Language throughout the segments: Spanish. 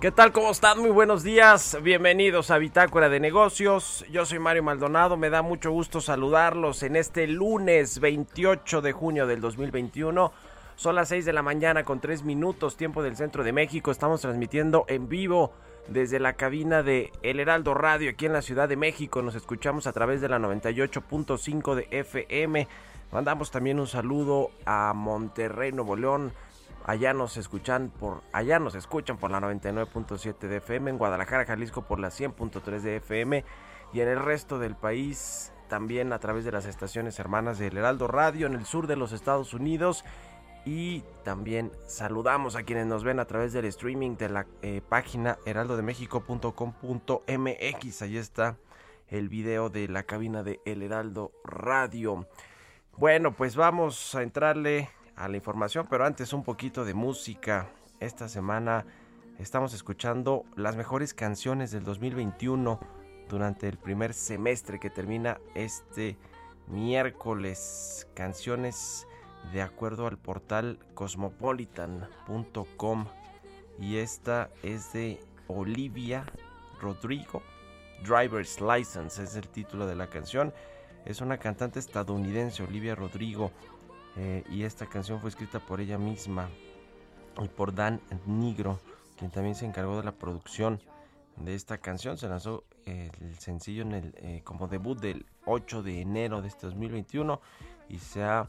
¿Qué tal? ¿Cómo están? Muy buenos días. Bienvenidos a Bitácora de Negocios. Yo soy Mario Maldonado. Me da mucho gusto saludarlos en este lunes 28 de junio del 2021. Son las 6 de la mañana con 3 minutos, tiempo del centro de México. Estamos transmitiendo en vivo desde la cabina de El Heraldo Radio aquí en la Ciudad de México. Nos escuchamos a través de la 98.5 de FM. Mandamos también un saludo a Monterrey, Nuevo León. Allá nos escuchan por allá nos escuchan por la 99.7 de FM, en Guadalajara, Jalisco por la 100.3 de FM y en el resto del país también a través de las estaciones hermanas del Heraldo Radio en el sur de los Estados Unidos y también saludamos a quienes nos ven a través del streaming de la eh, página heraldodemexico.com.mx. Ahí está el video de la cabina de El Heraldo Radio. Bueno, pues vamos a entrarle a la información, pero antes un poquito de música. Esta semana estamos escuchando las mejores canciones del 2021 durante el primer semestre que termina este miércoles. Canciones de acuerdo al portal cosmopolitan.com y esta es de Olivia Rodrigo. Driver's License es el título de la canción. Es una cantante estadounidense, Olivia Rodrigo, eh, y esta canción fue escrita por ella misma y por Dan Nigro, quien también se encargó de la producción de esta canción. Se lanzó eh, el sencillo en el, eh, como debut del 8 de enero de este 2021 y se ha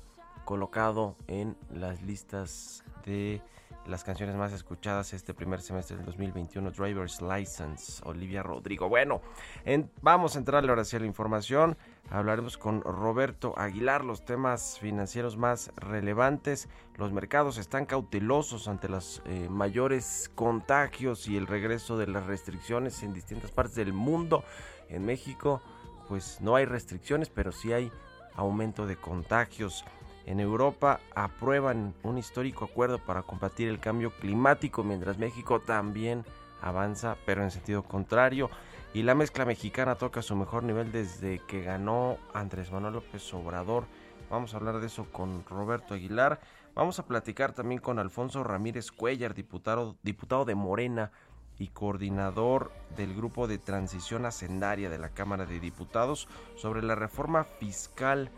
colocado en las listas de las canciones más escuchadas este primer semestre del 2021, Driver's License, Olivia Rodrigo. Bueno, en- vamos a entrarle ahora sí a la información. Hablaremos con Roberto Aguilar los temas financieros más relevantes. Los mercados están cautelosos ante los eh, mayores contagios y el regreso de las restricciones en distintas partes del mundo. En México, pues no hay restricciones, pero sí hay aumento de contagios. En Europa aprueban un histórico acuerdo para combatir el cambio climático, mientras México también avanza, pero en sentido contrario. Y la mezcla mexicana toca su mejor nivel desde que ganó Andrés Manuel López Obrador. Vamos a hablar de eso con Roberto Aguilar. Vamos a platicar también con Alfonso Ramírez Cuellar, diputado, diputado de Morena y coordinador del grupo de transición hacendaria de la Cámara de Diputados sobre la reforma fiscal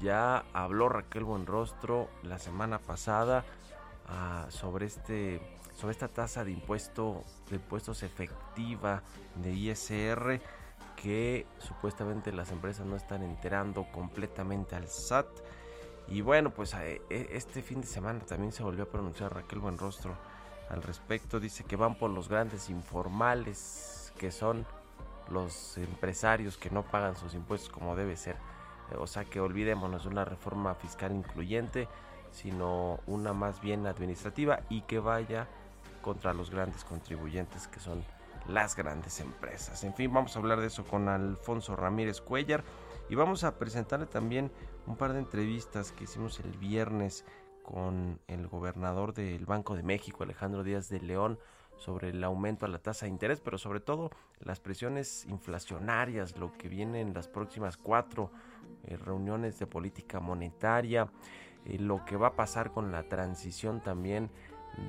ya habló Raquel Buenrostro la semana pasada ah, sobre este sobre esta tasa de impuesto de impuestos efectiva de ISR que supuestamente las empresas no están enterando completamente al SAT. Y bueno, pues eh, eh, este fin de semana también se volvió a pronunciar Raquel Buenrostro al respecto. Dice que van por los grandes informales, que son los empresarios que no pagan sus impuestos como debe ser. O sea que olvidémonos de una reforma fiscal incluyente, sino una más bien administrativa y que vaya contra los grandes contribuyentes que son las grandes empresas. En fin, vamos a hablar de eso con Alfonso Ramírez Cuellar y vamos a presentarle también un par de entrevistas que hicimos el viernes con el gobernador del Banco de México, Alejandro Díaz de León, sobre el aumento a la tasa de interés, pero sobre todo las presiones inflacionarias, lo que viene en las próximas cuatro eh, reuniones de política monetaria, eh, lo que va a pasar con la transición también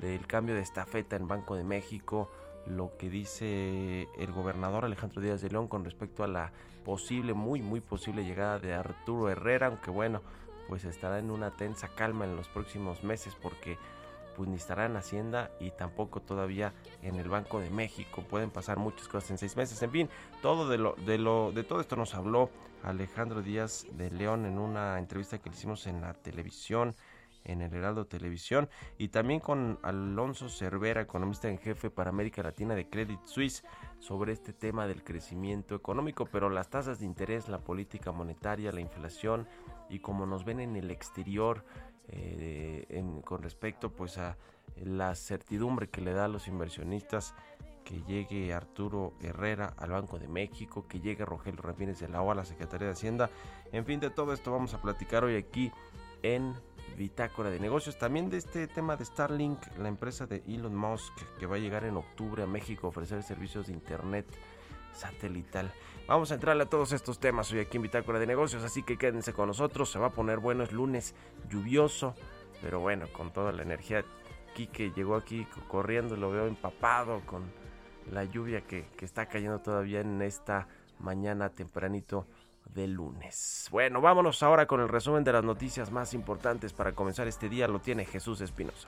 del cambio de estafeta en Banco de México, lo que dice el gobernador Alejandro Díaz de León con respecto a la posible, muy, muy posible llegada de Arturo Herrera, aunque bueno, pues estará en una tensa calma en los próximos meses porque pues ni estará en Hacienda y tampoco todavía en el Banco de México. Pueden pasar muchas cosas en seis meses. En fin, todo de lo, de lo, de todo esto nos habló Alejandro Díaz de León en una entrevista que le hicimos en la televisión, en el Heraldo Televisión, y también con Alonso Cervera, economista en jefe para América Latina de Credit Suisse, sobre este tema del crecimiento económico, pero las tasas de interés, la política monetaria, la inflación y como nos ven en el exterior, eh, con respecto pues a la certidumbre que le da a los inversionistas que llegue Arturo Herrera al Banco de México, que llegue Rogelio Ramírez de la O a la Secretaría de Hacienda. En fin, de todo esto vamos a platicar hoy aquí en Bitácora de Negocios. También de este tema de Starlink, la empresa de Elon Musk que va a llegar en octubre a México a ofrecer servicios de Internet satelital. Vamos a entrarle a todos estos temas hoy aquí en Bitácora de Negocios, así que quédense con nosotros. Se va a poner bueno, es lunes lluvioso, pero bueno, con toda la energía. Quique llegó aquí co- corriendo, lo veo empapado con la lluvia que, que está cayendo todavía en esta mañana tempranito de lunes. Bueno, vámonos ahora con el resumen de las noticias más importantes para comenzar este día. Lo tiene Jesús Espinosa.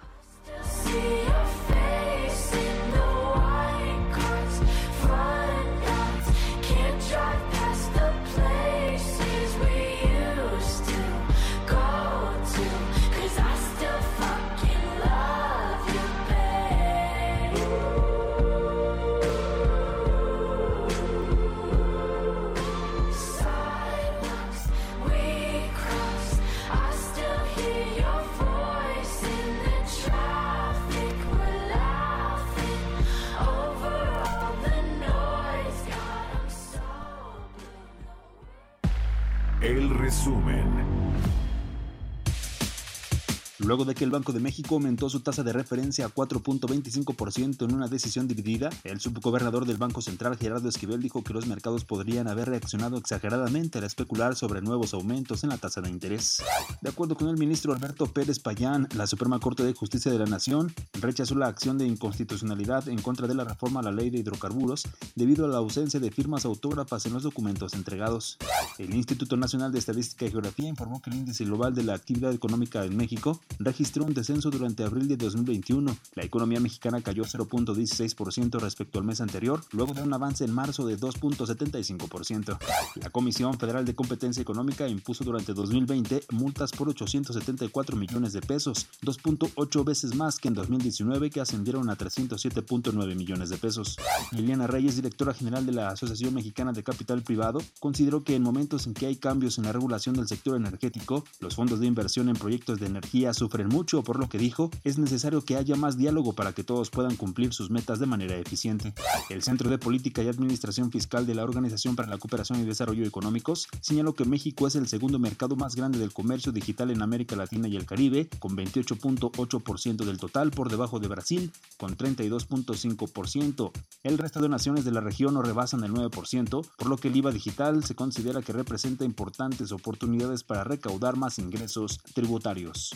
Luego de que el Banco de México aumentó su tasa de referencia a 4.25% en una decisión dividida, el subgobernador del Banco Central Gerardo Esquivel dijo que los mercados podrían haber reaccionado exageradamente al especular sobre nuevos aumentos en la tasa de interés. De acuerdo con el ministro Alberto Pérez Payán, la Suprema Corte de Justicia de la Nación rechazó la acción de inconstitucionalidad en contra de la reforma a la ley de hidrocarburos debido a la ausencia de firmas autógrafas en los documentos entregados. El Instituto Nacional de Estadística y Geografía informó que el índice global de la actividad económica en México registró un descenso durante abril de 2021. La economía mexicana cayó 0.16% respecto al mes anterior, luego de un avance en marzo de 2.75%. La Comisión Federal de Competencia Económica impuso durante 2020 multas por 874 millones de pesos, 2.8 veces más que en 2019 que ascendieron a 307.9 millones de pesos. Liliana Reyes, directora general de la Asociación Mexicana de Capital Privado, consideró que en momentos en que hay cambios en la regulación del sector energético, los fondos de inversión en proyectos de energía sufren mucho, por lo que dijo, es necesario que haya más diálogo para que todos puedan cumplir sus metas de manera eficiente. El Centro de Política y Administración Fiscal de la Organización para la Cooperación y Desarrollo Económicos señaló que México es el segundo mercado más grande del comercio digital en América Latina y el Caribe, con 28.8% del total por debajo de Brasil, con 32.5%. El resto de naciones de la región no rebasan el 9%, por lo que el IVA digital se considera que representa importantes oportunidades para recaudar más ingresos tributarios.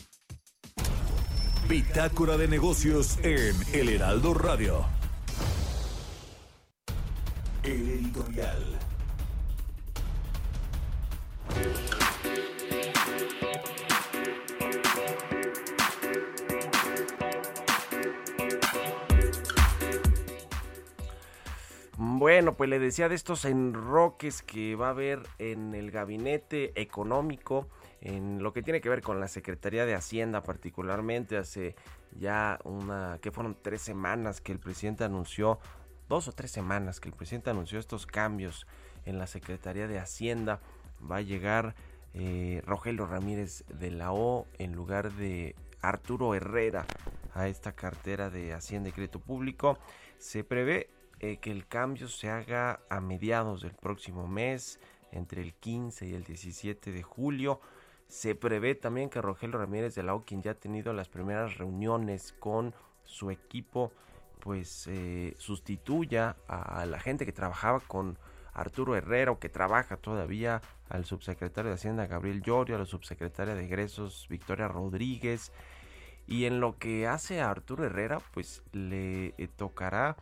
Bitácora de negocios en El Heraldo Radio. El editorial. Bueno, pues le decía de estos enroques que va a haber en el gabinete económico, en lo que tiene que ver con la Secretaría de Hacienda particularmente, hace ya una, que fueron tres semanas que el presidente anunció, dos o tres semanas que el presidente anunció estos cambios en la Secretaría de Hacienda, va a llegar eh, Rogelio Ramírez de la O en lugar de Arturo Herrera a esta cartera de Hacienda y Crédito Público. Se prevé eh, que el cambio se haga a mediados del próximo mes, entre el 15 y el 17 de julio. Se prevé también que Rogelio Ramírez de la O, quien ya ha tenido las primeras reuniones con su equipo, pues eh, sustituya a la gente que trabajaba con Arturo Herrera o que trabaja todavía al subsecretario de Hacienda Gabriel Llorio, a la subsecretaria de Egresos Victoria Rodríguez. Y en lo que hace a Arturo Herrera, pues le eh, tocará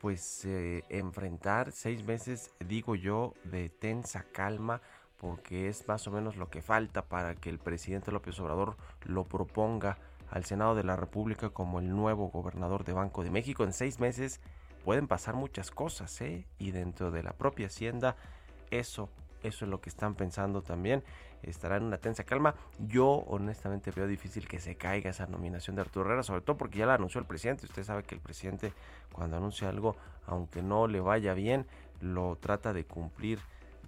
pues eh, enfrentar seis meses, digo yo, de tensa calma, porque es más o menos lo que falta para que el presidente López Obrador lo proponga al Senado de la República como el nuevo gobernador de Banco de México. En seis meses pueden pasar muchas cosas, ¿eh? Y dentro de la propia Hacienda, eso, eso es lo que están pensando también. Estará en una tensa calma. Yo honestamente veo difícil que se caiga esa nominación de Arturo Herrera, sobre todo porque ya la anunció el presidente. Usted sabe que el presidente cuando anuncia algo, aunque no le vaya bien, lo trata de cumplir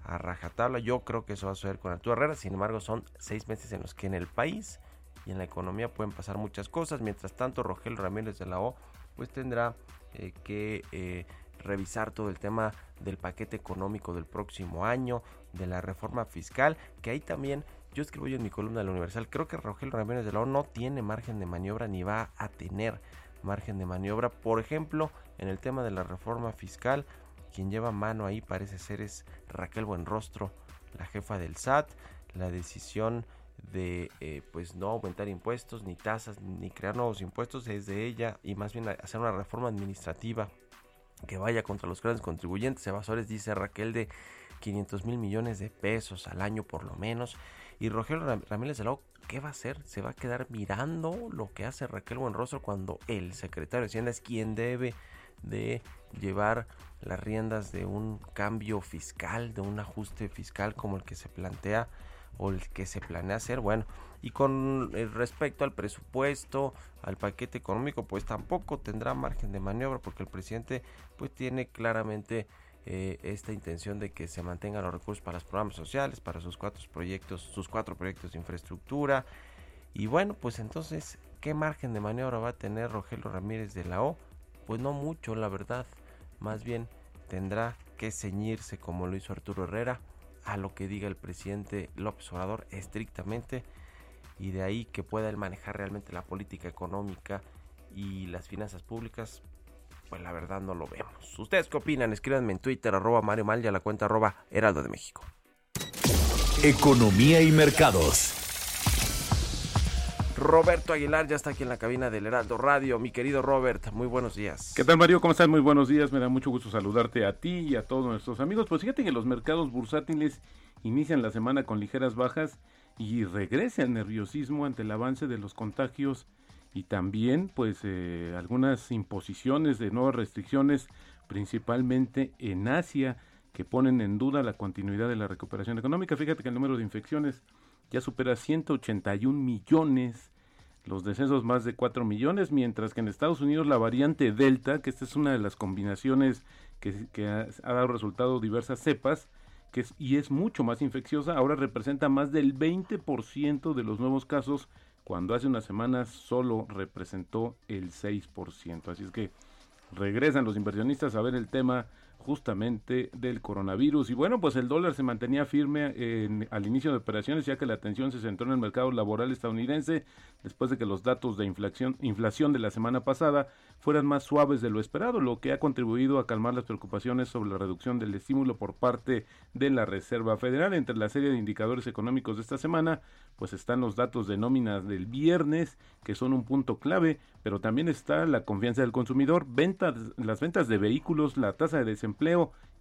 a rajatabla. Yo creo que eso va a suceder con Arturo Herrera. Sin embargo, son seis meses en los que en el país y en la economía pueden pasar muchas cosas. Mientras tanto, Rogelio Ramírez de la O pues tendrá eh, que eh, revisar todo el tema del paquete económico del próximo año, de la reforma fiscal, que ahí también yo escribo yo en mi columna de la Universal, creo que Rogelio Ramírez de la O no tiene margen de maniobra ni va a tener margen de maniobra. Por ejemplo, en el tema de la reforma fiscal, quien lleva mano ahí parece ser es Raquel Buenrostro, la jefa del SAT. La decisión de eh, pues no aumentar impuestos ni tasas ni crear nuevos impuestos es de ella y más bien hacer una reforma administrativa que vaya contra los grandes contribuyentes evasores dice Raquel de 500 mil millones de pesos al año por lo menos y Rogelio Ram- Ramírez de la O, ¿qué va a hacer? ¿Se va a quedar mirando lo que hace Raquel Buenrostro cuando el secretario de Hacienda es quien debe de llevar las riendas de un cambio fiscal, de un ajuste fiscal como el que se plantea o el que se planea hacer. Bueno, y con eh, respecto al presupuesto, al paquete económico, pues tampoco tendrá margen de maniobra porque el presidente pues tiene claramente eh, esta intención de que se mantengan los recursos para los programas sociales, para sus cuatro proyectos, sus cuatro proyectos de infraestructura. Y bueno, pues entonces, ¿qué margen de maniobra va a tener Rogelio Ramírez de la O? Pues no mucho, la verdad. Más bien tendrá que ceñirse, como lo hizo Arturo Herrera, a lo que diga el presidente López Obrador estrictamente y de ahí que pueda él manejar realmente la política económica y las finanzas públicas, pues la verdad no lo vemos. ¿Ustedes qué opinan? Escríbanme en Twitter, arroba Mario Mal a la cuenta arroba Heraldo de México. Economía y mercados. Roberto Aguilar ya está aquí en la cabina del Heraldo Radio. Mi querido Robert, muy buenos días. ¿Qué tal Mario? ¿Cómo estás? Muy buenos días. Me da mucho gusto saludarte a ti y a todos nuestros amigos. Pues fíjate que los mercados bursátiles inician la semana con ligeras bajas y regresa el nerviosismo ante el avance de los contagios y también pues eh, algunas imposiciones de nuevas restricciones principalmente en Asia que ponen en duda la continuidad de la recuperación económica. Fíjate que el número de infecciones ya supera 181 millones, los decesos más de 4 millones, mientras que en Estados Unidos la variante Delta, que esta es una de las combinaciones que, ha dado resultado diversas cepas, que es, y es mucho más infecciosa, ahora representa más del 20% de los nuevos casos, cuando hace unas semanas solo representó el 6%. Así es que regresan los inversionistas a ver el tema justamente del coronavirus. Y bueno, pues el dólar se mantenía firme en- al inicio de operaciones, ya que la atención se centró en el mercado laboral estadounidense, después de que los datos de inflación, inflación de la semana pasada fueran más suaves de lo esperado, lo que ha contribuido a calmar las preocupaciones sobre la reducción del estímulo por parte de la Reserva Federal. Entre la serie de indicadores económicos de esta semana, pues están los datos de nóminas del viernes, que son un punto clave, pero también está la confianza del consumidor, ventas, las ventas de vehículos, la tasa de desempleo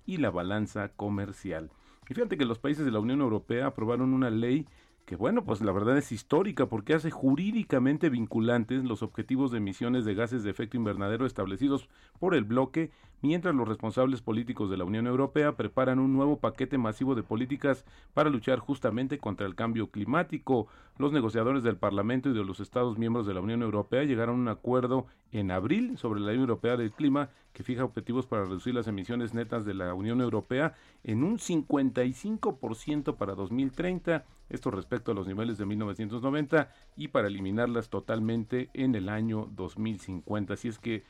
y la balanza comercial. Y fíjate que los países de la Unión Europea aprobaron una ley que bueno, pues la verdad es histórica porque hace jurídicamente vinculantes los objetivos de emisiones de gases de efecto invernadero establecidos por el bloque, mientras los responsables políticos de la Unión Europea preparan un nuevo paquete masivo de políticas para luchar justamente contra el cambio climático. Los negociadores del Parlamento y de los Estados miembros de la Unión Europea llegaron a un acuerdo en abril sobre la Ley Europea del Clima que fija objetivos para reducir las emisiones netas de la Unión Europea en un 55% para 2030, esto respecto a los niveles de 1990 y para eliminarlas totalmente en el año 2050. Así es que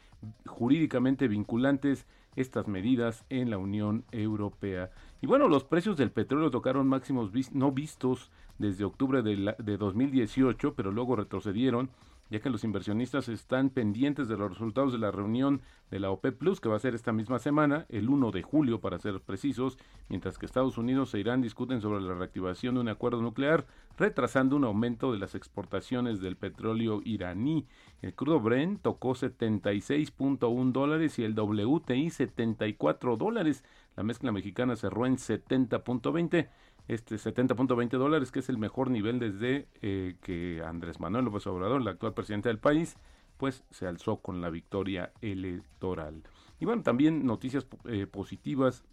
jurídicamente vinculantes estas medidas en la Unión Europea. Y bueno, los precios del petróleo tocaron máximos no vistos desde octubre de, de 2018, pero luego retrocedieron ya que los inversionistas están pendientes de los resultados de la reunión de la OPEP Plus, que va a ser esta misma semana, el 1 de julio para ser precisos, mientras que Estados Unidos e Irán discuten sobre la reactivación de un acuerdo nuclear, retrasando un aumento de las exportaciones del petróleo iraní. El crudo Brent tocó 76.1 dólares y el WTI 74 dólares. La mezcla mexicana cerró en 70.20 este 70.20 dólares, que es el mejor nivel desde eh, que Andrés Manuel López Obrador, el actual presidente del país, pues se alzó con la victoria electoral. Y bueno, también noticias eh, positivas.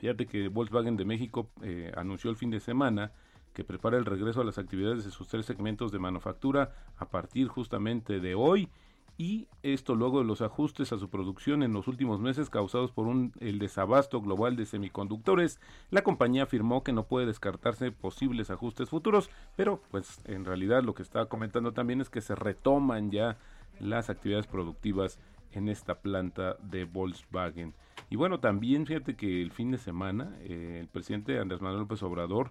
Fíjate que Volkswagen de México eh, anunció el fin de semana que prepara el regreso a las actividades de sus tres segmentos de manufactura a partir justamente de hoy y esto luego de los ajustes a su producción en los últimos meses causados por un, el desabasto global de semiconductores. La compañía afirmó que no puede descartarse posibles ajustes futuros, pero pues en realidad lo que estaba comentando también es que se retoman ya las actividades productivas en esta planta de Volkswagen. Y bueno, también fíjate que el fin de semana eh, el presidente Andrés Manuel López Obrador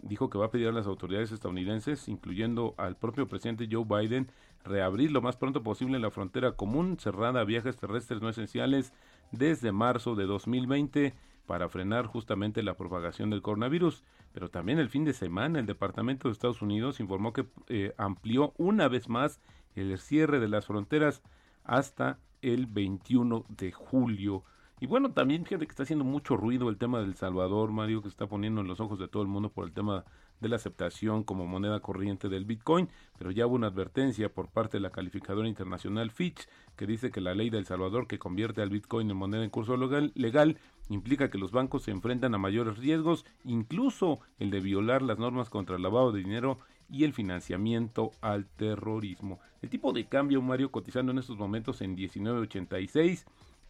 dijo que va a pedir a las autoridades estadounidenses, incluyendo al propio presidente Joe Biden, reabrir lo más pronto posible la frontera común cerrada a viajes terrestres no esenciales desde marzo de 2020 para frenar justamente la propagación del coronavirus. Pero también el fin de semana el Departamento de Estados Unidos informó que eh, amplió una vez más el cierre de las fronteras hasta el 21 de julio. Y bueno, también fíjate que está haciendo mucho ruido el tema del Salvador, Mario, que está poniendo en los ojos de todo el mundo por el tema de la aceptación como moneda corriente del Bitcoin, pero ya hubo una advertencia por parte de la calificadora internacional Fitch que dice que la ley de El Salvador que convierte al Bitcoin en moneda en curso legal, legal implica que los bancos se enfrentan a mayores riesgos, incluso el de violar las normas contra el lavado de dinero y el financiamiento al terrorismo. El tipo de cambio, Mario, cotizando en estos momentos en 19.86.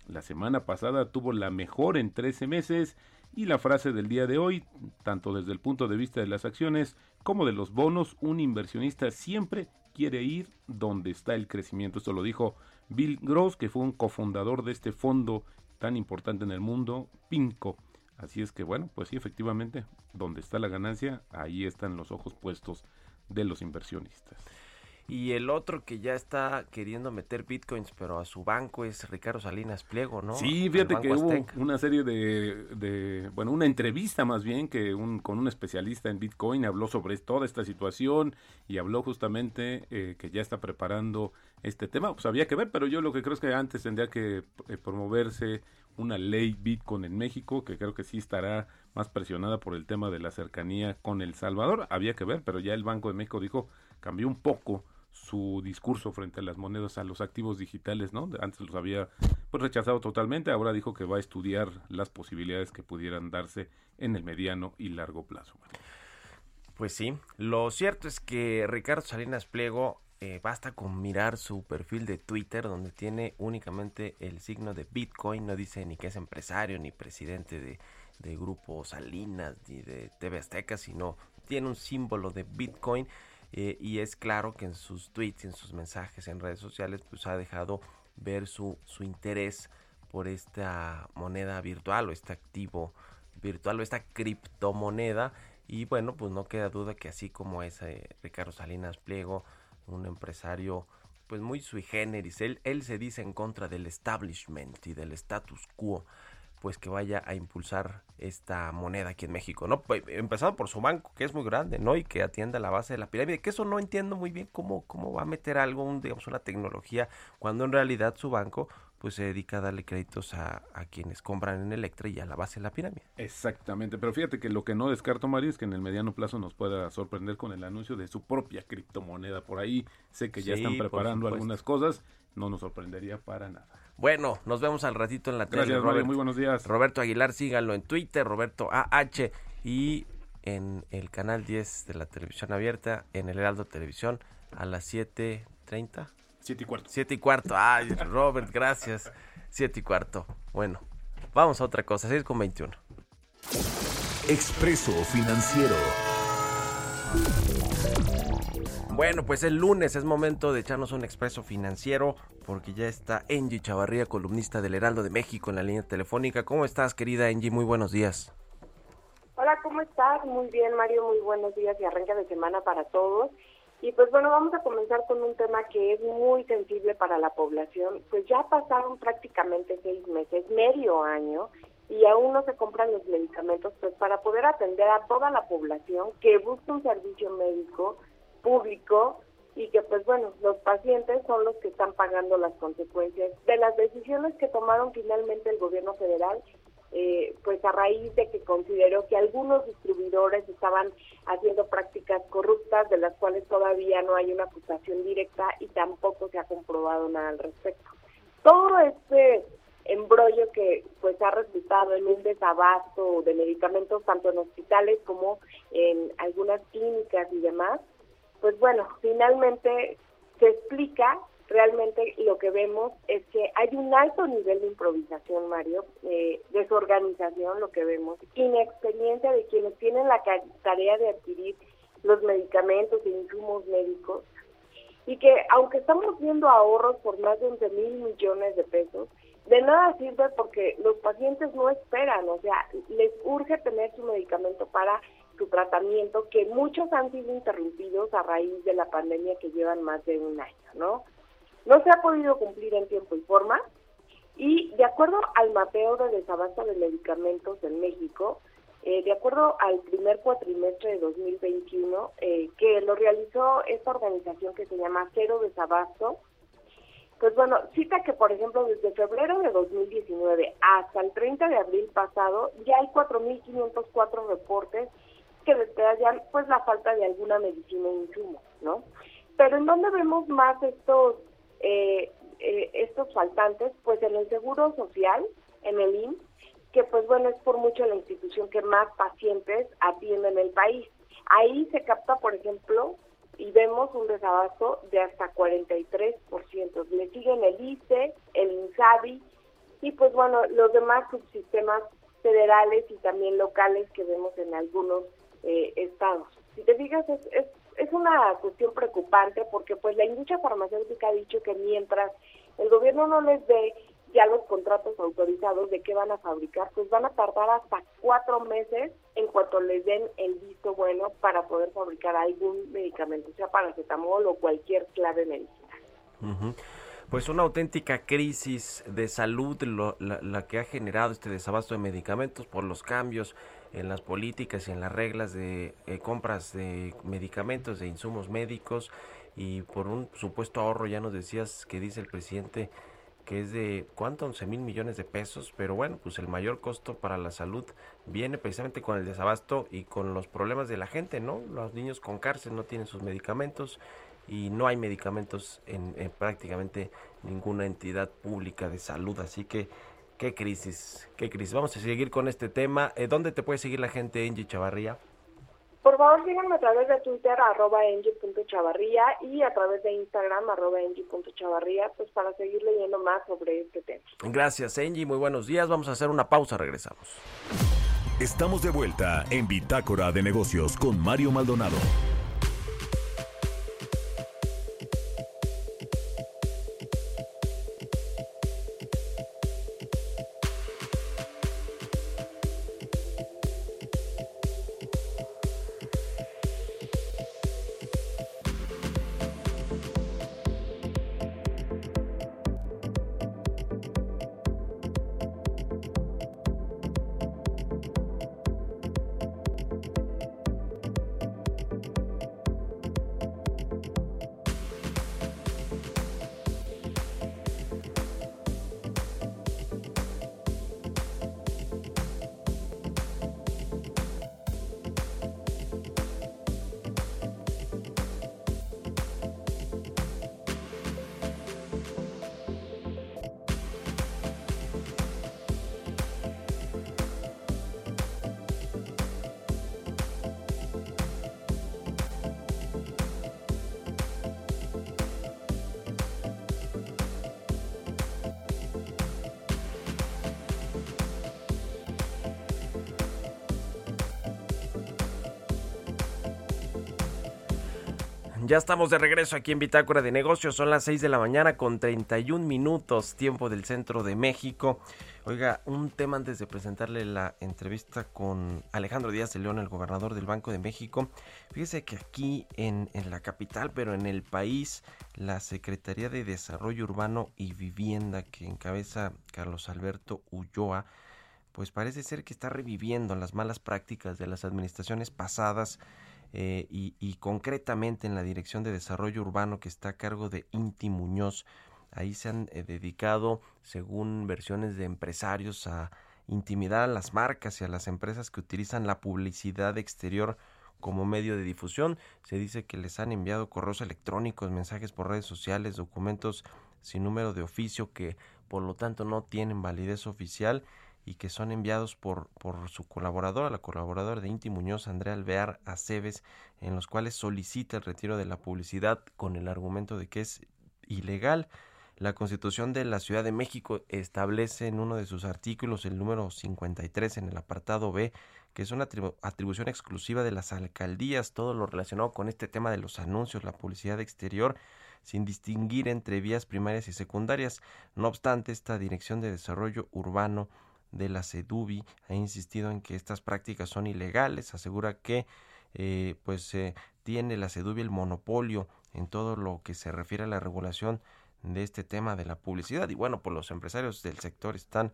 La semana pasada tuvo la mejor en 13 meses y la frase del día de hoy, tanto desde el punto de vista de las acciones como de los bonos, un inversionista siempre quiere ir donde está el crecimiento. Esto lo dijo Bill Gross, que fue un cofundador de este fondo tan importante en el mundo, Pinco. Así es que bueno, pues sí, efectivamente, donde está la ganancia, ahí están los ojos puestos de los inversionistas. Y el otro que ya está queriendo meter bitcoins, pero a su banco es Ricardo Salinas Pliego, ¿no? Sí, fíjate que hubo una serie de, de- bueno, una entrevista más bien que un, con un especialista en Bitcoin habló sobre toda esta situación y habló justamente eh, que ya está preparando este tema. Pues había que ver, pero yo lo que creo es que antes tendría que eh, promoverse una ley Bitcoin en México, que creo que sí estará más presionada por el tema de la cercanía con El Salvador. Había que ver, pero ya el Banco de México dijo, cambió un poco su discurso frente a las monedas, a los activos digitales, ¿no? Antes los había pues rechazado totalmente, ahora dijo que va a estudiar las posibilidades que pudieran darse en el mediano y largo plazo. Pues sí, lo cierto es que Ricardo Salinas Pliego eh, basta con mirar su perfil de Twitter donde tiene únicamente el signo de Bitcoin, no dice ni que es empresario ni presidente de, de Grupo Salinas ni de TV Azteca, sino tiene un símbolo de Bitcoin eh, y es claro que en sus tweets, en sus mensajes en redes sociales, pues ha dejado ver su, su interés por esta moneda virtual o este activo virtual o esta criptomoneda. Y bueno pues no queda duda que así como es eh, Ricardo Salinas Pliego un empresario pues muy sui generis él, él se dice en contra del establishment y del status quo pues que vaya a impulsar esta moneda aquí en México, ¿no? Pues, Empezando por su banco, que es muy grande, ¿no? Y que atiende a la base de la pirámide, que eso no entiendo muy bien cómo, cómo va a meter algo, un, digamos, una tecnología, cuando en realidad su banco pues se dedica a darle créditos a, a quienes compran en Electra y a la base de la pirámide. Exactamente, pero fíjate que lo que no descarto, Mario, es que en el mediano plazo nos pueda sorprender con el anuncio de su propia criptomoneda. Por ahí sé que ya Sí, están preparando algunas cosas, no nos sorprendería para nada. Bueno, nos vemos al ratito en la tele. Gracias, Robert. muy buenos días. Roberto Aguilar, síganlo en Twitter, Roberto AH y en el canal 10 de la televisión abierta, en el Heraldo Televisión, a las 7.30. Siete y cuarto. 7 y cuarto. Ay, Robert, gracias. 7 y cuarto. Bueno, vamos a otra cosa, 6 con 21. Expreso Financiero. Bueno, pues el lunes es momento de echarnos un expreso financiero porque ya está Angie Chavarría, columnista del Heraldo de México en la línea telefónica. ¿Cómo estás, querida Angie? Muy buenos días. Hola, ¿cómo estás? Muy bien, Mario, muy buenos días y arranque de semana para todos. Y pues bueno, vamos a comenzar con un tema que es muy sensible para la población. Pues ya pasaron prácticamente seis meses, medio año, y aún no se compran los medicamentos pues para poder atender a toda la población que busca un servicio médico público y que pues bueno, los pacientes son los que están pagando las consecuencias de las decisiones que tomaron finalmente el gobierno federal eh, pues a raíz de que consideró que algunos distribuidores estaban haciendo prácticas corruptas de las cuales todavía no hay una acusación directa y tampoco se ha comprobado nada al respecto. Todo este embrollo que pues ha resultado en un desabasto de medicamentos tanto en hospitales como en algunas clínicas y demás, pues bueno, finalmente se explica realmente lo que vemos es que hay un alto nivel de improvisación, Mario, eh, desorganización, lo que vemos, inexperiencia de quienes tienen la tarea de adquirir los medicamentos e insumos médicos, y que aunque estamos viendo ahorros por más de 11 mil millones de pesos, de nada sirve porque los pacientes no esperan, o sea, les urge tener su medicamento para su tratamiento, que muchos han sido interrumpidos a raíz de la pandemia que llevan más de un año, ¿no? No se ha podido cumplir en tiempo y forma y de acuerdo al mapeo de desabasto de medicamentos en México, eh, de acuerdo al primer cuatrimestre de 2021, eh, que lo realizó esta organización que se llama Cero Desabasto, pues bueno, cita que por ejemplo desde febrero de 2019 hasta el 30 de abril pasado ya hay 4.504 reportes que detallan pues la falta de alguna medicina e insumo, ¿no? Pero ¿en dónde vemos más estos eh, eh, estos faltantes? Pues en el Seguro Social, en el IMSS, que pues bueno, es por mucho la institución que más pacientes atiende en el país. Ahí se capta, por ejemplo, y vemos un desabasto de hasta 43%. Le siguen el ICE, el INSABI y pues bueno, los demás subsistemas federales y también locales que vemos en algunos eh, estados. Si te fijas, es, es, es una cuestión preocupante porque pues la industria farmacéutica ha dicho que mientras el gobierno no les dé ya los contratos autorizados de qué van a fabricar, pues van a tardar hasta cuatro meses en cuanto les den el visto bueno para poder fabricar algún medicamento, sea paracetamol o cualquier clave medicinal. Pues una auténtica crisis de salud lo- la, la que ha generado este desabasto de medicamentos por los cambios en las políticas y en las reglas de eh, compras de medicamentos, de insumos médicos y por un supuesto ahorro, ya nos decías que dice el presidente que es de cuánto 11 mil millones de pesos, pero bueno, pues el mayor costo para la salud viene precisamente con el desabasto y con los problemas de la gente, ¿no? Los niños con cárcel no tienen sus medicamentos y no hay medicamentos en, en prácticamente ninguna entidad pública de salud, así que qué crisis, qué crisis. Vamos a seguir con este tema. Eh, ¿Dónde te puede seguir la gente, Angie Chavarría? Por favor, síganme a través de Twitter, arroba engie.chavarría y a través de Instagram, arroba engie.chavarría, pues para seguir leyendo más sobre este tema. Gracias, Angie. Muy buenos días. Vamos a hacer una pausa. Regresamos. Estamos de vuelta en Bitácora de Negocios con Mario Maldonado. Ya estamos de regreso aquí en Bitácora de Negocios. Son las 6 de la mañana con 31 minutos, tiempo del centro de México. Oiga, un tema antes de presentarle la entrevista con Alejandro Díaz de León, el gobernador del Banco de México. Fíjese que aquí en, en la capital, pero en el país, la Secretaría de Desarrollo Urbano y Vivienda que encabeza Carlos Alberto Ulloa, pues parece ser que está reviviendo las malas prácticas de las administraciones pasadas eh, y, concretamente en la Dirección de Desarrollo Urbano que está a cargo de Inti Muñoz. Ahí se han eh, dedicado, según versiones de empresarios, a intimidar a las marcas y a las empresas que utilizan la publicidad exterior como medio de difusión. Se dice que les han enviado correos electrónicos, mensajes por redes sociales, documentos sin número de oficio que por lo tanto no tienen validez oficial y que son enviados por, por su colaboradora, la colaboradora de Inti Muñoz, Andrea Alvear Aceves, en los cuales solicita el retiro de la publicidad con el argumento de que es ilegal. La Constitución de la Ciudad de México establece en uno de sus artículos, el número 53, en el apartado B, que es una atribu atribución exclusiva de las alcaldías, todo lo relacionado con este tema de los anuncios, la publicidad exterior, sin distinguir entre vías primarias y secundarias. No obstante, esta Dirección de Desarrollo Urbano de la CEDUBI ha insistido en que estas prácticas son ilegales, asegura que eh, pues eh, tiene la CEDUBI el monopolio en todo lo que se refiere a la regulación de este tema de la publicidad. Y bueno pues los empresarios del sector están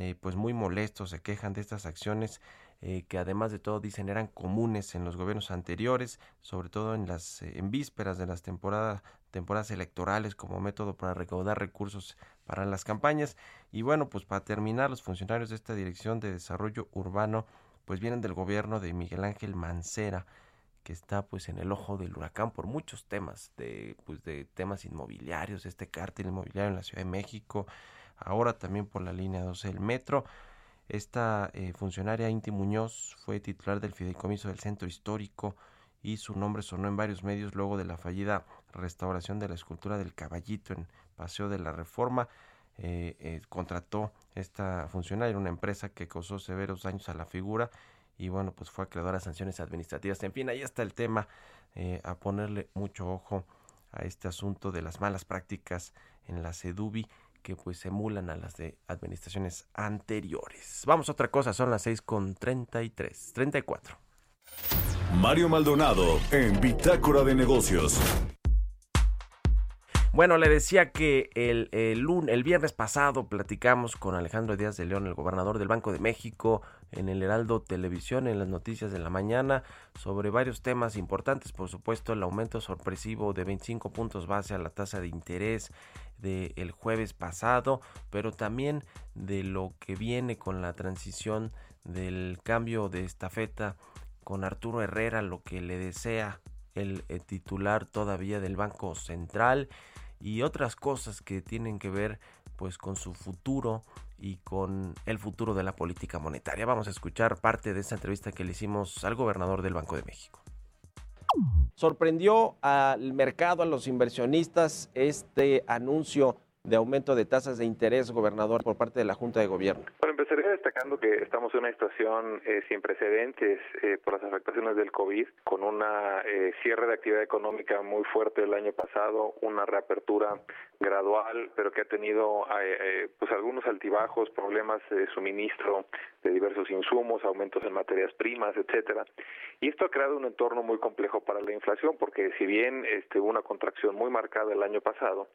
eh, pues muy molestos se quejan de estas acciones eh, que además de todo dicen eran comunes en los gobiernos anteriores sobre todo en las eh, en vísperas de las temporadas temporadas electorales como método para recaudar recursos para las campañas. Y bueno pues para terminar los funcionarios de esta dirección de desarrollo urbano pues vienen del gobierno de Miguel Ángel Mancera que está pues en el ojo del huracán por muchos temas de pues de temas inmobiliarios este cártel inmobiliario en la Ciudad de México ahora también por la línea 12 del metro. Esta eh, funcionaria Inti Muñoz fue titular del fideicomiso del centro histórico y su nombre sonó en varios medios luego de la fallida restauración de la escultura del caballito en Paseo de la Reforma eh, eh, contrató esta funcionaria una empresa que causó severos daños a la figura y bueno, pues fue acreedora a sanciones administrativas. En fin, ahí está el tema, eh, a ponerle mucho ojo a este asunto de las malas prácticas en la CEDUBI que pues emulan a las de administraciones anteriores. Vamos a otra cosa, son las 6 con 33, 34. Mario Maldonado en Bitácora de Negocios. Bueno, le decía que el, el, el, viernes pasado platicamos con Alejandro Díaz de León, el gobernador del Banco de México, en el Heraldo Televisión, en las noticias de la mañana, sobre varios temas importantes, por supuesto el aumento sorpresivo de 25 puntos base a la tasa de interés del el jueves pasado, pero también de lo que viene con la transición del cambio de estafeta con Arturo Herrera, lo que le desea el, el titular todavía del Banco Central y otras cosas que tienen que ver pues con su futuro y con el futuro de la política monetaria. Vamos a escuchar parte de esta entrevista que le hicimos al gobernador del Banco de México. Sorprendió al mercado, a los inversionistas, este anuncio de aumento de tasas de interés, gobernador, por parte de la Junta de Gobierno? Bueno, empezaría destacando que estamos en una situación eh, sin precedentes eh, por las afectaciones del COVID, con una eh, cierre de actividad económica muy fuerte el año pasado, una reapertura gradual, pero que ha tenido pues algunos altibajos, problemas de suministro de diversos insumos, aumentos en materias primas, etcétera. Y esto ha creado un entorno muy complejo para la inflación, porque si bien este, hubo una contracción muy marcada el año pasado,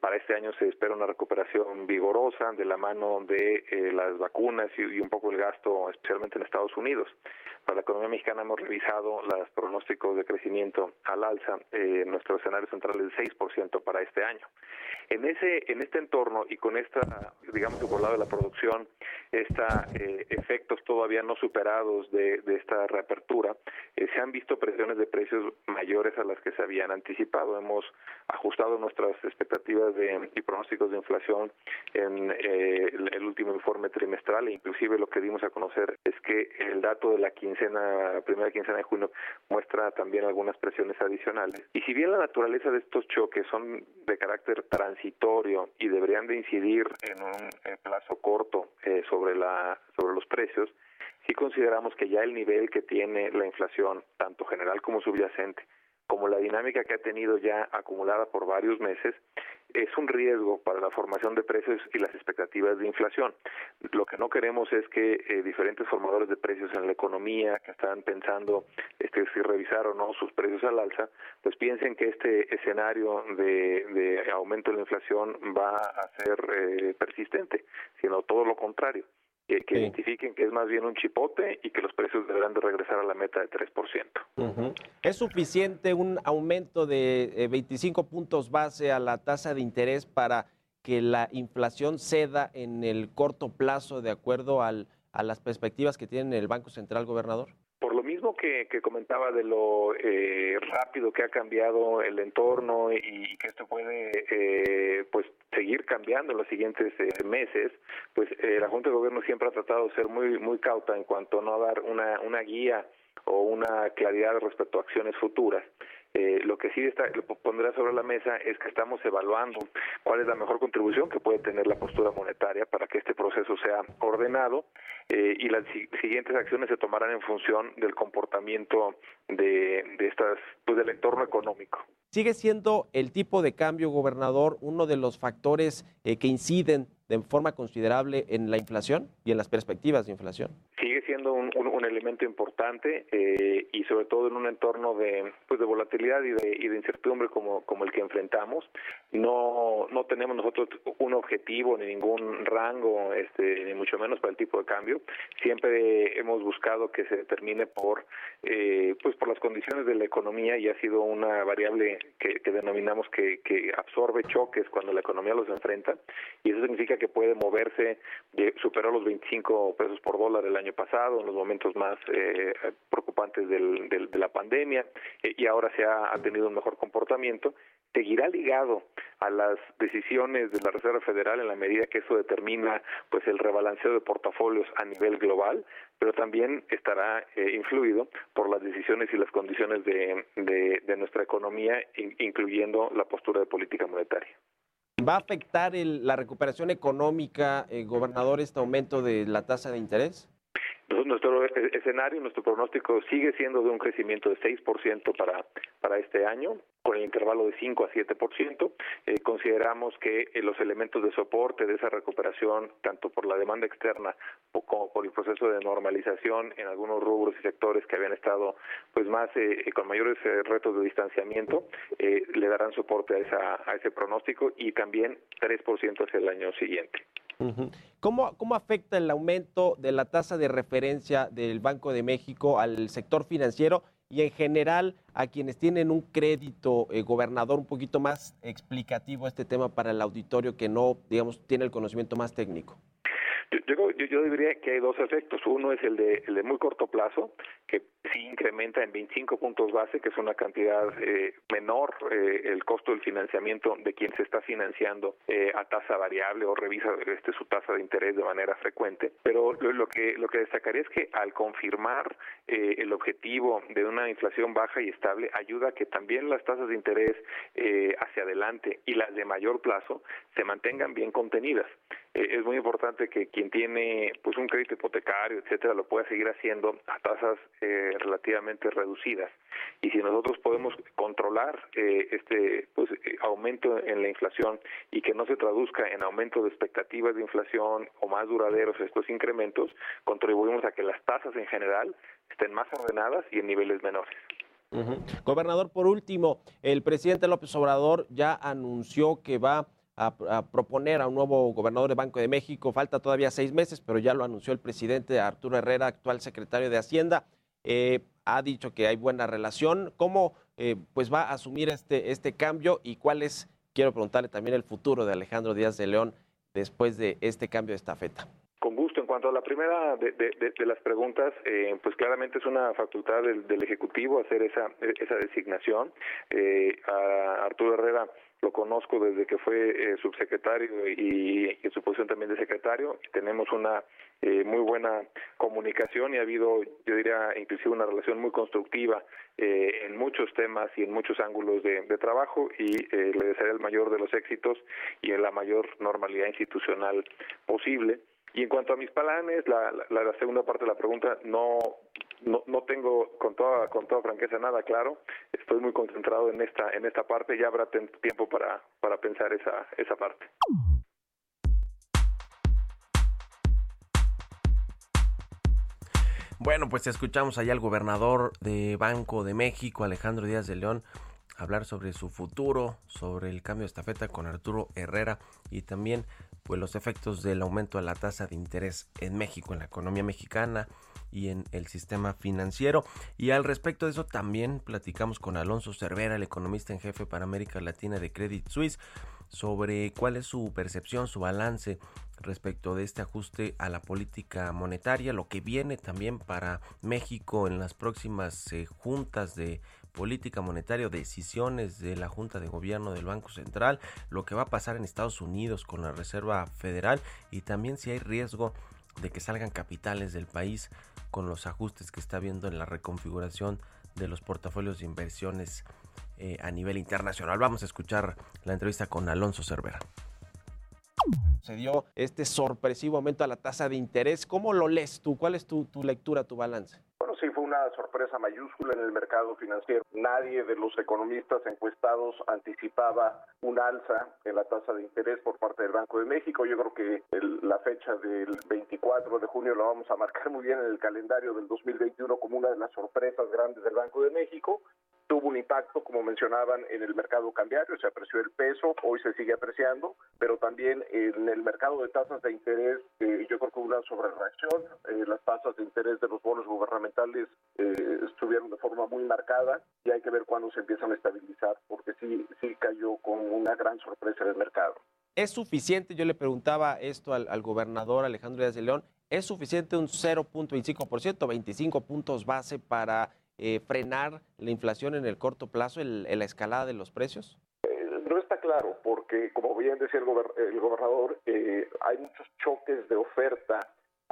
para este año se espera una recuperación vigorosa de la mano de eh, las vacunas y, un poco el gasto, especialmente en Estados Unidos. Para la economía mexicana hemos revisado los pronósticos de crecimiento al alza. Eh, nuestro escenario central es del 6% para este año. En ese en este entorno y con esta, digamos, por el lado de la producción, esta eh, efectos todavía no superados de, de esta reapertura, eh, se han visto presiones de precios mayores a las que se habían anticipado. Hemos ajustado nuestras expectativas de, y pronósticos de inflación en eh, el, último informe trimestral e inclusive lo que dimos a conocer es que el dato de la quincena, primera quincena de junio muestra también algunas presiones adicionales. Y si bien la naturaleza de estos choques son de carácter transitorio y deberían de incidir en un plazo corto eh, sobre la sobre los precios, sí consideramos que ya el nivel que tiene la inflación, tanto general como subyacente, como la dinámica que ha tenido ya acumulada por varios meses, es un riesgo para la formación de precios y las expectativas de inflación. Lo que no queremos es que eh, diferentes formadores de precios en la economía que están pensando este, si revisar o no sus precios al alza, pues piensen que este escenario de, de aumento de la inflación va a ser eh, persistente, sino todo lo contrario que, que Sí. identifiquen que es más bien un chipote y que los precios deberán de regresar a la meta de 3%. Ujú. ¿Es suficiente un aumento de eh, 25 puntos base a la tasa de interés para que la inflación ceda en el corto plazo de acuerdo al- a las perspectivas que tiene el Banco Central, gobernador? Por lo mismo que, que comentaba de lo eh, rápido que ha cambiado el entorno y, que esto puede eh, pues seguir cambiando en los siguientes eh, meses, pues eh, la Junta de Gobierno siempre ha tratado de ser muy muy cauta en cuanto a no dar una, una guía o una claridad respecto a acciones futuras. Eh, lo que sí está, lo pondrá sobre la mesa es que estamos evaluando cuál es la mejor contribución que puede tener la postura monetaria para que este proceso sea ordenado eh, y las si- siguientes acciones se tomarán en función del comportamiento de, de estas pues del entorno económico. ¿Sigue siendo el tipo de cambio, gobernador, uno de los factores eh, que inciden de forma considerable en la inflación y en las perspectivas de inflación? sigue siendo un, un- elemento importante eh, y sobre todo en un entorno de pues de volatilidad y de, y de incertidumbre como, como el que enfrentamos no no tenemos nosotros un objetivo ni ningún rango este ni mucho menos para el tipo de cambio siempre hemos buscado que se determine por eh, pues por las condiciones de la economía y ha sido una variable que, que denominamos que, que absorbe choques cuando la economía los enfrenta y eso significa que puede moverse superó los 25 pesos por dólar el año pasado en los momentos más eh, preocupantes del- del- de la pandemia eh, y ahora se ha, ha tenido un mejor comportamiento seguirá ligado a las decisiones de la Reserva Federal en la medida que eso determina pues el rebalanceo de portafolios a nivel global, pero también estará eh, influido por las decisiones y las condiciones de, nuestra economía, in- incluyendo la postura de política monetaria. ¿Va a afectar el- la recuperación económica, eh, gobernador, este aumento de la tasa de interés? Nuestro e- escenario, nuestro pronóstico sigue siendo de un crecimiento de 6% para, para este año, con el intervalo de 5 a 7%. Eh, consideramos que eh, los elementos de soporte de esa recuperación, tanto por la demanda externa como por el proceso de normalización en algunos rubros y sectores que habían estado pues más eh, con mayores eh, retos de distanciamiento, eh, le darán soporte a, esa, a ese pronóstico y también 3% hacia el año siguiente. ¿Cómo, ¿Cómo afecta el aumento de la tasa de referencia del Banco de México al sector financiero y en general a quienes tienen un crédito, eh, gobernador, un poquito más explicativo este tema para el auditorio que no, digamos, tiene el conocimiento más técnico? Yo, yo, diría que hay dos efectos. Uno es el de, el de muy corto plazo, que sí incrementa en 25 puntos base, que es una cantidad eh, menor eh, el costo del financiamiento de quien se está financiando eh, a tasa variable o revisa este, su tasa de interés de manera frecuente. Pero lo, lo que lo que destacaría es que al confirmar eh, el objetivo de una inflación baja y estable, ayuda a que también las tasas de interés eh, hacia adelante y las de mayor plazo se mantengan bien contenidas. Eh, es muy importante que quien tiene pues un crédito hipotecario, etcétera, lo pueda seguir haciendo a tasas eh, relativamente reducidas. Y si nosotros podemos controlar eh, este pues eh, aumento en la inflación y que no se traduzca en aumento de expectativas de inflación o más duraderos estos incrementos, contribuimos a que las tasas en general estén más ordenadas y en niveles menores. Gobernador, por último, el presidente López Obrador ya anunció que va a, proponer a un nuevo gobernador de Banco de México. Falta todavía seis meses, pero ya lo anunció el presidente Arturo Herrera, actual secretario de Hacienda. Eh, ha dicho que hay buena relación. ¿Cómo eh, pues va a asumir este, este cambio y cuál es, quiero preguntarle también, el futuro de Alejandro Díaz de León después de este cambio de estafeta? Con gusto. En cuanto a la primera de, las preguntas, eh, pues claramente es una facultad del, del Ejecutivo hacer esa, esa designación. A Arturo Herrera lo conozco desde que fue eh, subsecretario y, en su posición también de secretario. Tenemos una eh, muy buena comunicación y ha habido, yo diría, inclusive una relación muy constructiva eh, en muchos temas y en muchos ángulos de, trabajo y eh, le desearía el mayor de los éxitos y en la mayor normalidad institucional posible. Y en cuanto a mis planes, la, la, la segunda parte de la pregunta, no no, tengo con toda con toda franqueza nada claro. Estoy muy concentrado en esta en esta parte. Ya habrá tiempo para para pensar esa esa parte. Bueno, pues escuchamos allá al gobernador de Banco de México, Alejandro Díaz de León, hablar sobre su futuro, sobre el cambio de estafeta con Arturo Herrera y también pues los efectos del aumento de la tasa de interés en México, en la economía mexicana y en el sistema financiero. Y al respecto de eso también platicamos con Alonso Cervera, el economista en jefe para América Latina de Credit Suisse, sobre cuál es su percepción, su balance respecto de este ajuste a la política monetaria, lo que viene también para México en las próximas eh, juntas de política monetaria decisiones de la Junta de Gobierno del Banco Central, lo que va a pasar en Estados Unidos con la Reserva Federal y también si hay riesgo de que salgan capitales del país con los ajustes que está viendo en la reconfiguración de los portafolios de inversiones eh, a nivel internacional. Vamos a escuchar la entrevista con Alonso Cervera. Se dio este sorpresivo aumento a la tasa de interés. ¿Cómo lo lees tú? ¿Cuál es tu, tu lectura, tu balance? Bueno, sí, fue una sorpresa mayúscula en el mercado financiero. Nadie de los economistas encuestados anticipaba un alza en la tasa de interés por parte del Banco de México. Yo creo que el- la fecha del 24 de junio la vamos a marcar muy bien en el calendario del 2021 como una de las sorpresas grandes del Banco de México. Tuvo un impacto, como mencionaban, en el mercado cambiario, se apreció el peso, hoy se sigue apreciando, pero también en el mercado de tasas de interés, eh, yo creo que hubo una sobrereacción. Eh, las tasas de interés de los bonos gubernamentales eh, estuvieron de forma muy marcada y hay que ver cuándo se empiezan a estabilizar, porque sí, sí cayó con una gran sorpresa en el mercado. ¿Es suficiente? Yo le preguntaba esto al, al gobernador Alejandro Díaz de León. ¿Es suficiente un 0.25%, 25 puntos base para eh, frenar la inflación en el corto plazo, el- la escalada de los precios? Eh, No está claro, porque como bien decía el, gober- el gobernador, eh, hay muchos choques de oferta,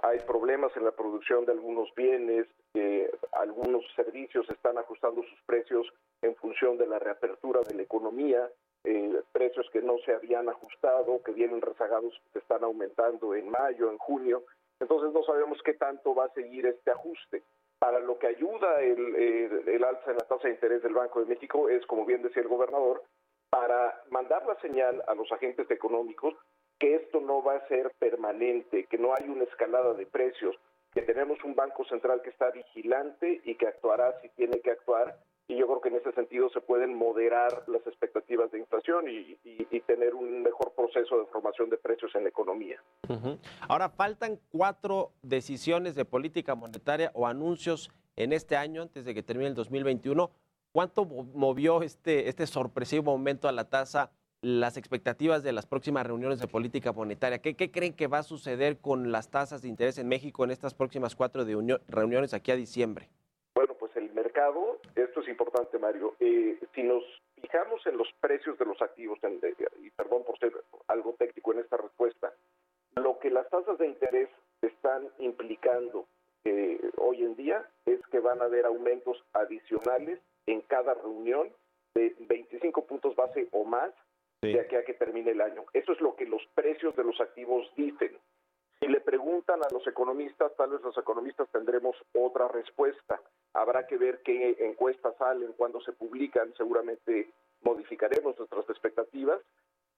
hay problemas en la producción de algunos bienes, eh, algunos servicios están ajustando sus precios en función de la reapertura de la economía, eh, precios que no se habían ajustado, que vienen rezagados, que están aumentando en mayo, en junio. Entonces no sabemos qué tanto va a seguir este ajuste. Para lo que ayuda el, el- el alza en la tasa de interés del Banco de México es, como bien decía el gobernador, para mandar la señal a los agentes económicos que esto no va a ser permanente, que no hay una escalada de precios, que tenemos un Banco Central que está vigilante y que actuará si tiene que actuar. Y yo creo que en ese sentido se pueden moderar las expectativas de inflación y, tener un mejor proceso de formación de precios en la economía. Ahora faltan cuatro decisiones de política monetaria o anuncios en este año antes de que termine el 2021. ¿Cuánto mo- movió este, este sorpresivo aumento a la tasa las expectativas de las próximas reuniones de política monetaria? ¿Qué, creen que va a suceder con las tasas de interés en México en estas próximas cuatro reuniones aquí a diciembre? Bueno, pues el mercado, esto es importante, Mario. Eh, si nos fijamos en los precios de los activos, en- y perdón por ser algo técnico en esta respuesta, lo que las tasas de interés están implicando eh, hoy en día es que van a haber aumentos adicionales en cada reunión de 25 puntos base o más de aquí a que termine el año. Eso es lo que los precios de los activos dicen. Si le preguntan a los economistas, tal vez los economistas tendremos otra respuesta. Habrá que ver qué encuestas salen, cuándo se publican, seguramente modificaremos nuestras expectativas.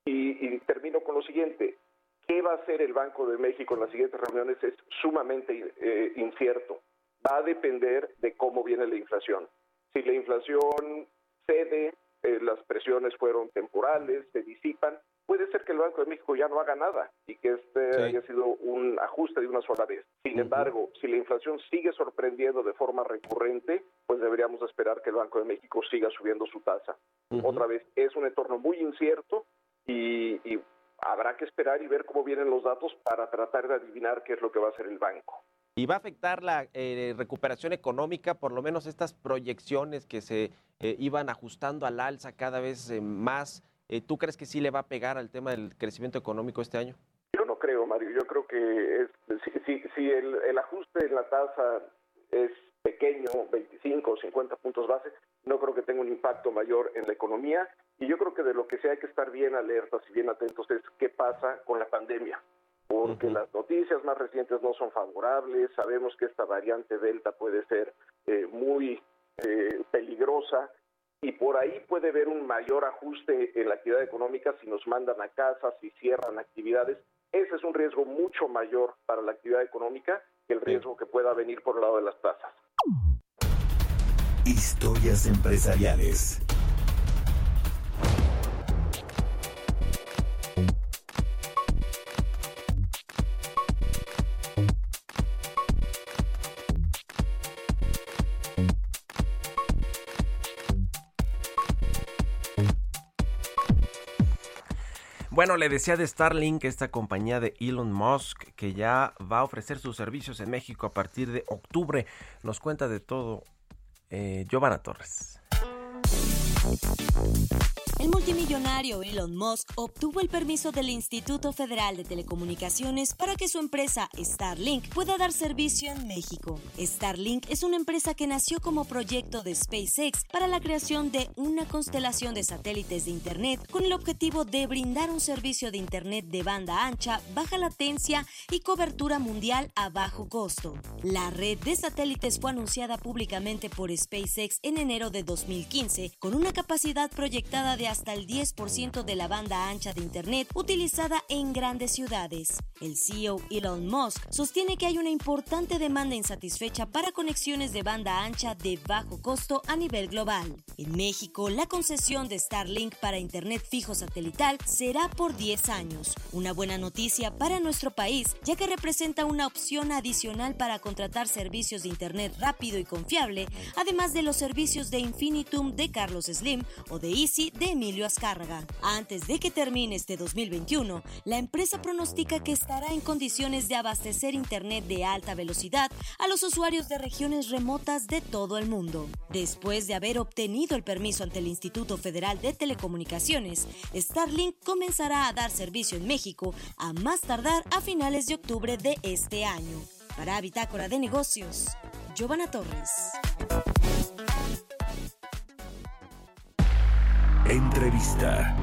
Y, termino con lo siguiente. ¿Qué va a hacer el Banco de México en las siguientes reuniones? Es sumamente eh, incierto. Va a depender de cómo viene la inflación. Si la inflación cede, eh, las presiones fueron temporales, se disipan, puede ser que el Banco de México ya no haga nada y que este Sí. haya sido un ajuste de una sola vez. Sin embargo, si la inflación sigue sorprendiendo de forma recurrente, pues deberíamos esperar que el Banco de México siga subiendo su tasa. Otra vez, es un entorno muy incierto y, y habrá que esperar y ver cómo vienen los datos para tratar de adivinar qué es lo que va a hacer el banco. ¿Y va a afectar la eh, recuperación económica, por lo menos estas proyecciones que se eh, iban ajustando al alza cada vez eh, más? Eh, ¿Tú crees que sí le va a pegar al tema del crecimiento económico este año? Yo no creo, Mario. Yo creo que es, si, si, si el, el ajuste en la tasa es pequeño, 25 o 50 puntos base, no creo que tenga un impacto mayor en la economía. Y yo creo que de lo que sí hay que estar bien alertas y bien atentos es qué pasa con la pandemia. Porque las noticias más recientes no son favorables, sabemos que esta variante Delta puede ser eh, muy eh, peligrosa y por ahí puede haber un mayor ajuste en la actividad económica si nos mandan a casa, si cierran actividades. Ese es un riesgo mucho mayor para la actividad económica que el riesgo que pueda venir por el lado de las tasas. Historias empresariales. Bueno, le decía de Starlink, esta compañía de Elon Musk, que ya va a ofrecer sus servicios en México a partir de octubre. Nos cuenta de todo eh, Giovanna Torres. El multimillonario Elon Musk obtuvo el permiso del Instituto Federal de Telecomunicaciones para que su empresa Starlink pueda dar servicio en México. Starlink es una empresa que nació como proyecto de SpaceX para la creación de una constelación de satélites de Internet con el objetivo de brindar un servicio de Internet de banda ancha, baja latencia y cobertura mundial a bajo costo. La red de satélites fue anunciada públicamente por SpaceX en enero de 2015 con una capacidad proyectada de hasta el 10% de la banda ancha de Internet utilizada en grandes ciudades. El CEO Elon Musk sostiene que hay una importante demanda insatisfecha para conexiones de banda ancha de bajo costo a nivel global. En México, la concesión de Starlink para Internet fijo satelital será por 10 años. Una buena noticia para nuestro país, ya que representa una opción adicional para contratar servicios de Internet rápido y confiable, además de los servicios de Infinitum de Carlos Slim o de Easy de Emilio Azcárraga. Antes de que termine este 2021, la empresa pronostica que estará en condiciones de abastecer Internet de alta velocidad a los usuarios de regiones remotas de todo el mundo. Después de haber obtenido el permiso ante el Instituto Federal de Telecomunicaciones, Starlink comenzará a dar servicio en México a más tardar a finales de octubre de este año. Para Bitácora de Negocios, Giovanna Torres. Entrevista.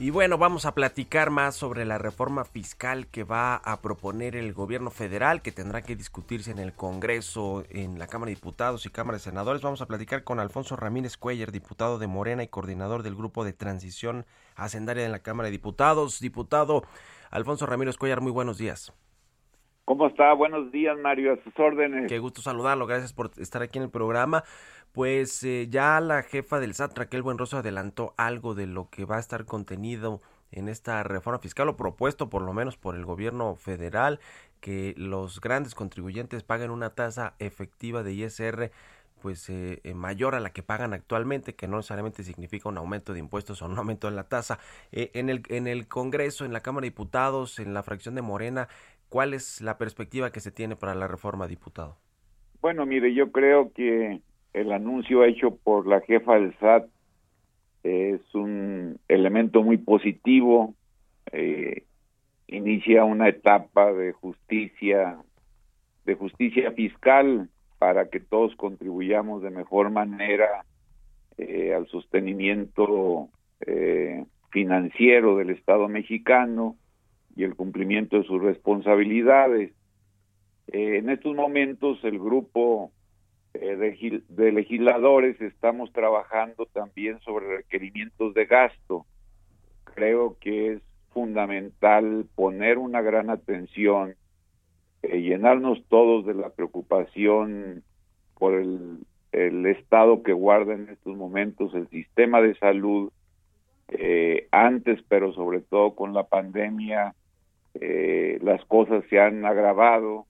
Y bueno, vamos a platicar más sobre la reforma fiscal que va a proponer el gobierno federal, que tendrá que discutirse en el Congreso, en la Cámara de Diputados y Cámara de Senadores. Vamos a platicar con Alfonso Ramírez Cuellar, diputado de Morena y coordinador del Grupo de Transición Hacendaria en la Cámara de Diputados. Diputado Alfonso Ramírez Cuellar, muy buenos días. ¿Cómo está? Buenos días, Mario, a sus órdenes. Qué gusto saludarlo, gracias por estar aquí en el programa. Pues eh, ya la jefa del SAT, Raquel Buenroso, adelantó algo de lo que va a estar contenido en esta reforma fiscal o propuesto por lo menos por el gobierno federal, que los grandes contribuyentes paguen una tasa efectiva de ISR pues eh, eh, mayor a la que pagan actualmente, que no necesariamente significa un aumento de impuestos o un aumento en la tasa. Eh, en, el, en el Congreso, en la Cámara de Diputados, en la fracción de Morena, ¿cuál es la perspectiva que se tiene para la reforma, diputado? Bueno, mire, yo creo que el anuncio hecho por la jefa del SAT es un elemento muy positivo, eh, inicia una etapa de justicia, de justicia fiscal para que todos contribuyamos de mejor manera eh, al sostenimiento eh, financiero del Estado mexicano y el cumplimiento de sus responsabilidades. Eh, en estos momentos el grupo eh, de, legisladores estamos trabajando también sobre requerimientos de gasto. Creo que es fundamental poner una gran atención, eh, llenarnos todos de la preocupación por el, el, estado que guarda en estos momentos el sistema de salud, eh, antes, pero sobre todo con la pandemia, eh, las cosas se han agravado.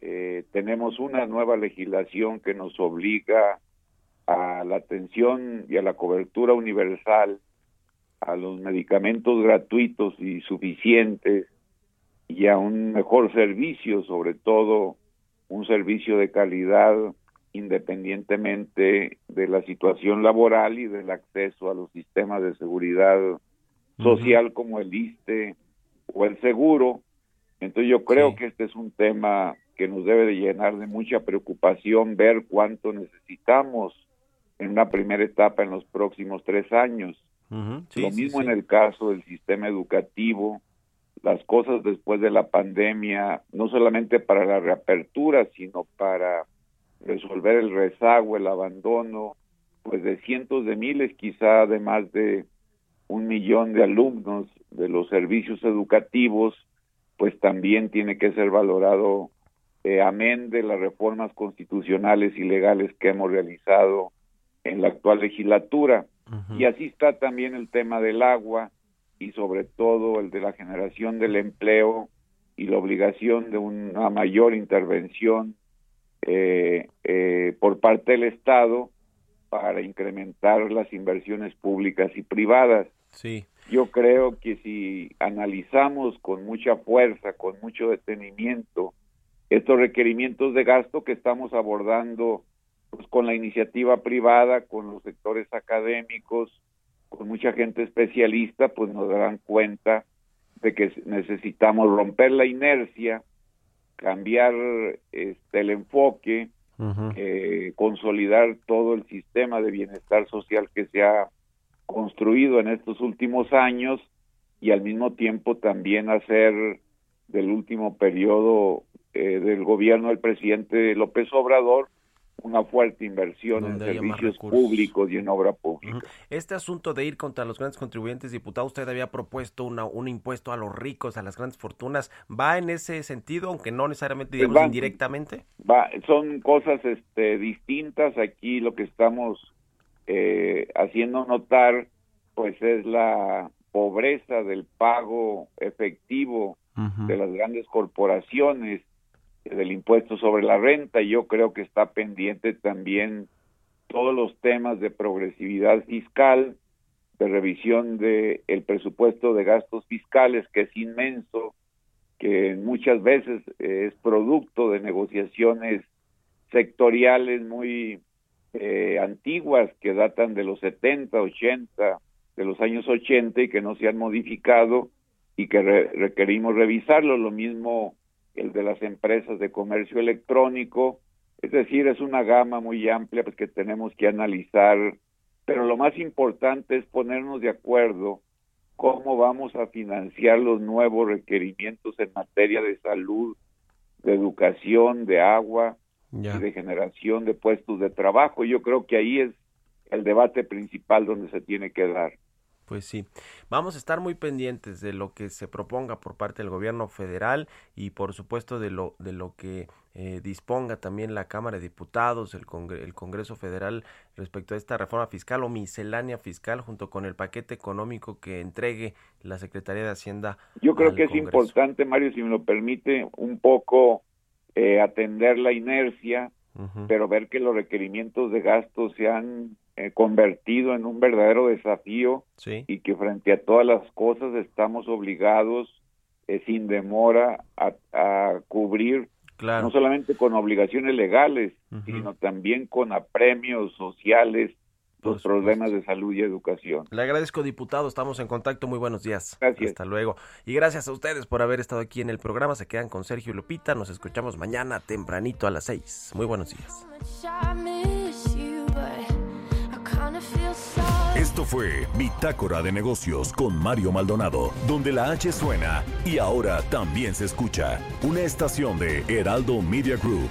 Eh, tenemos una nueva legislación que nos obliga a la atención y a la cobertura universal, a los medicamentos gratuitos y suficientes y a un mejor servicio, sobre todo un servicio de calidad independientemente de la situación laboral y del acceso a los sistemas de seguridad social uh -huh. como el ISTE o el seguro. Entonces yo creo sí. que este es un tema que nos debe de llenar de mucha preocupación ver cuánto necesitamos en una primera etapa en los próximos tres años. Sí, Lo mismo sí. en el caso del sistema educativo, las cosas después de la pandemia, no solamente para la reapertura, sino para resolver el rezago, el abandono, pues de cientos de miles, quizá de más de un millón de alumnos de los servicios educativos, pues también tiene que ser valorado, eh, amén de las reformas constitucionales y legales que hemos realizado en la actual legislatura. Y así está también el tema del agua y sobre todo el de la generación del empleo y la obligación de una mayor intervención eh, eh, por parte del Estado para incrementar las inversiones públicas y privadas. Sí, Yo creo que si analizamos con mucha fuerza, con mucho detenimiento, estos requerimientos de gasto que estamos abordando pues, con la iniciativa privada, con los sectores académicos, con mucha gente especialista, pues nos darán cuenta de que necesitamos romper la inercia, cambiar este, el enfoque, eh, consolidar todo el sistema de bienestar social que se ha construido en estos últimos años y al mismo tiempo también hacer del último periodo eh, del gobierno del presidente López Obrador una fuerte inversión en servicios públicos y en obra pública. Este asunto de ir contra los grandes contribuyentes, diputado, usted había propuesto una, un impuesto a los ricos, a las grandes fortunas. ¿Va en ese sentido, aunque no necesariamente, digamos, va- indirectamente? Va, son cosas este, distintas. Aquí lo que estamos eh, haciendo notar, pues es la pobreza del pago efectivo de las grandes corporaciones, del impuesto sobre la renta. y Yo creo que está pendiente también todos los temas de progresividad fiscal, de revisión de el presupuesto de gastos fiscales, que es inmenso, que muchas veces eh, es producto de negociaciones sectoriales muy eh, antiguas que datan de los 70, 80, de los años 80 y que no se han modificado y que re- requerimos revisarlo. Lo mismo el de las empresas de comercio electrónico. Es decir, es una gama muy amplia pues, que tenemos que analizar, pero lo más importante es ponernos de acuerdo cómo vamos a financiar los nuevos requerimientos en materia de salud, de educación, de agua Y de generación de puestos de trabajo. Yo creo que ahí es el debate principal donde se tiene que dar. Pues sí, vamos a estar muy pendientes de lo que se proponga por parte del gobierno federal y por supuesto de lo de lo que eh, disponga también la Cámara de Diputados, el, Congre- el Congreso Federal respecto a esta reforma fiscal o miscelánea fiscal junto con el paquete económico que entregue la Secretaría de Hacienda. Yo creo que es Congreso. importante, Mario, si me lo permite, un poco eh, atender la inercia, pero ver que los requerimientos de gasto se han eh, convertido en un verdadero desafío Sí, y que frente a todas las cosas estamos obligados eh, sin demora a, a cubrir claro. no solamente con obligaciones legales, sino también con apremios sociales los problemas de salud y educación. Le agradezco, diputado. Estamos en contacto. Muy buenos días. Gracias. Hasta luego. Y gracias a ustedes por haber estado aquí en el programa. Se quedan con Sergio y Lupita. Nos escuchamos mañana tempranito a las 6. Muy buenos días. Esto fue Bitácora de Negocios con Mario Maldonado, donde la H suena y ahora también se escucha. Una estación de Heraldo Media Group.